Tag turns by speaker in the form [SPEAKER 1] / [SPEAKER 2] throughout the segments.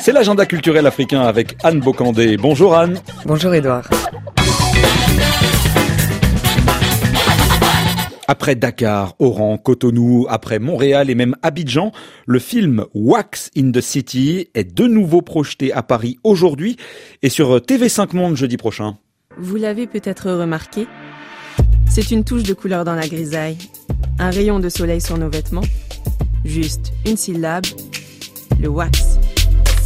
[SPEAKER 1] C'est l'agenda culturel africain avec Anne Bocandé. Bonjour Anne.
[SPEAKER 2] Bonjour Edouard.
[SPEAKER 1] Après Dakar, Oran, Cotonou, après Montréal et même Abidjan, le film Wax in the City est de nouveau projeté à Paris aujourd'hui et sur TV5 Monde jeudi prochain.
[SPEAKER 3] Vous l'avez peut-être remarqué, c'est une touche de couleur dans la grisaille, un rayon de soleil sur nos vêtements, juste une syllabe, le wax.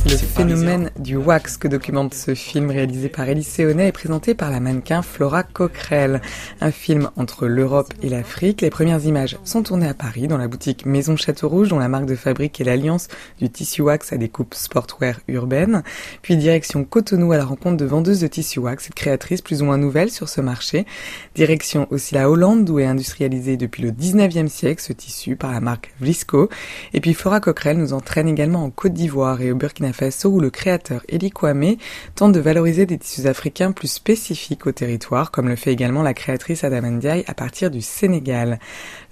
[SPEAKER 2] Le phénomène du wax que documente ce film réalisé par Elie Séonet est présenté par la mannequin Flora Coquerel. Un film entre l'Europe et l'Afrique. Les premières images sont tournées à Paris dans la boutique Maison Château Rouge dont la marque de fabrique est l'alliance du tissu wax à des coupes sportwear urbaines. Puis direction Cotonou à la rencontre de vendeuses de tissu wax et de créatrices plus ou moins nouvelles sur ce marché. Direction aussi la Hollande où est industrialisé depuis le 19e siècle ce tissu par la marque Vlisco. Et puis Flora Coquerel nous entraîne également en Côte d'Ivoire et au Burkina Faso où le créateur Eli Kwame tente de valoriser des tissus africains plus spécifiques au territoire, comme le fait également la créatrice Adam Ndiaye à partir du Sénégal.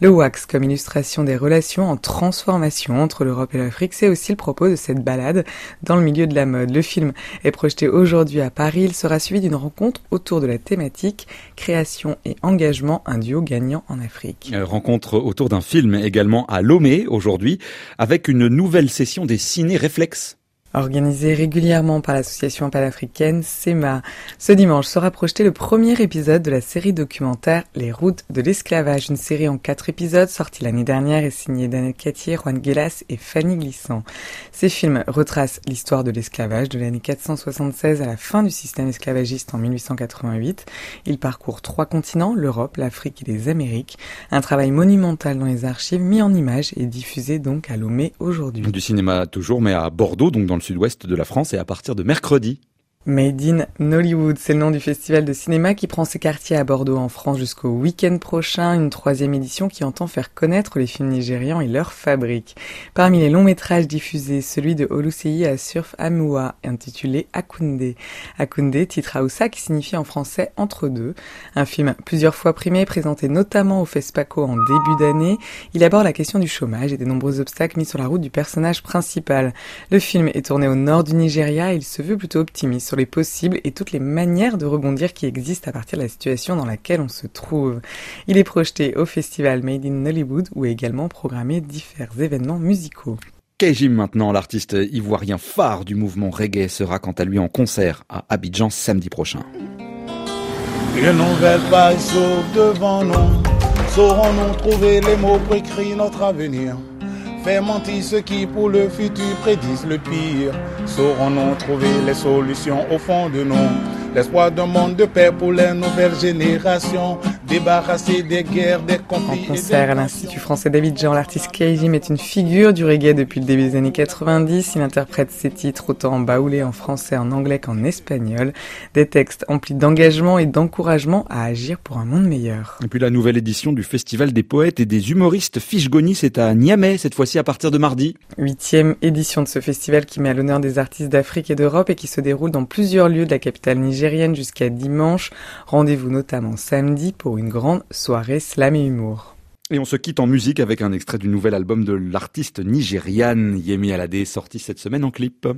[SPEAKER 2] Le wax comme illustration des relations en transformation entre l'Europe et l'Afrique, c'est aussi le propos de cette balade dans le milieu de la mode. Le film est projeté aujourd'hui à Paris. Il sera suivi d'une rencontre autour de la thématique création et engagement, un duo gagnant en Afrique.
[SPEAKER 1] Euh, rencontre autour d'un film également à Lomé aujourd'hui avec une nouvelle session des ciné réflexes
[SPEAKER 2] Organisé régulièrement par l'association panafricaine SEMA. Ce dimanche sera projeté le premier épisode de la série documentaire Les routes de l'esclavage, une série en quatre épisodes sortie l'année dernière et signée Danette Cattier, Juan Guelas et Fanny Glissant. Ces films retracent l'histoire de l'esclavage de l'année 476 à la fin du système esclavagiste en 1888. Ils parcourent trois continents, l'Europe, l'Afrique et les Amériques. Un travail monumental dans les archives mis en images et diffusé donc à Lomé aujourd'hui.
[SPEAKER 1] Du cinéma toujours, mais à Bordeaux, donc dans le sud-ouest de la France et à partir de mercredi.
[SPEAKER 2] Made in Nollywood, c'est le nom du festival de cinéma qui prend ses quartiers à Bordeaux en France jusqu'au week-end prochain, une troisième édition qui entend faire connaître les films nigérians et leur fabrique. Parmi les longs métrages diffusés, celui de Oluseyi à Surf Amua, intitulé Akunde. Akunde, titre Aoussa qui signifie en français entre deux. Un film plusieurs fois primé, présenté notamment au FESPACO en début d'année. Il aborde la question du chômage et des nombreux obstacles mis sur la route du personnage principal. Le film est tourné au nord du Nigeria et il se veut plutôt optimiste sur les possibles et toutes les manières de rebondir qui existent à partir de la situation dans laquelle on se trouve. Il est projeté au festival Made in Hollywood où est également programmé différents événements musicaux.
[SPEAKER 1] Kejim maintenant, l'artiste ivoirien phare du mouvement reggae, sera quant à lui en concert à Abidjan samedi prochain.
[SPEAKER 4] Une nouvelle page s'ouvre devant nous. Saurons-nous trouver les mots pour écrire notre avenir? Faire mentir ceux qui pour le futur prédisent le pire. Saurons-nous trouver les solutions au fond de nous? L'espoir d'un monde de paix pour les nouvelles générations débarrassé des guerres, des conflits.
[SPEAKER 2] En concert à l'Institut français David Jean, l'artiste Keijim est une figure du reggae depuis le début des années 90. Il interprète ses titres autant en baoulé en français, en anglais qu'en espagnol. Des textes emplis d'engagement et d'encouragement à agir pour un monde meilleur.
[SPEAKER 1] Et puis la nouvelle édition du Festival des poètes et des humoristes Fichgoni, c'est à Niamey, cette fois-ci à partir de mardi.
[SPEAKER 2] Huitième édition de ce festival qui met à l'honneur des artistes d'Afrique et d'Europe et qui se déroule dans plusieurs lieux de la capitale nigérienne jusqu'à dimanche. Rendez-vous notamment samedi pour une une grande soirée slam et humour.
[SPEAKER 1] Et on se quitte en musique avec un extrait du nouvel album de l'artiste nigériane Yemi Alade sorti cette semaine en clip.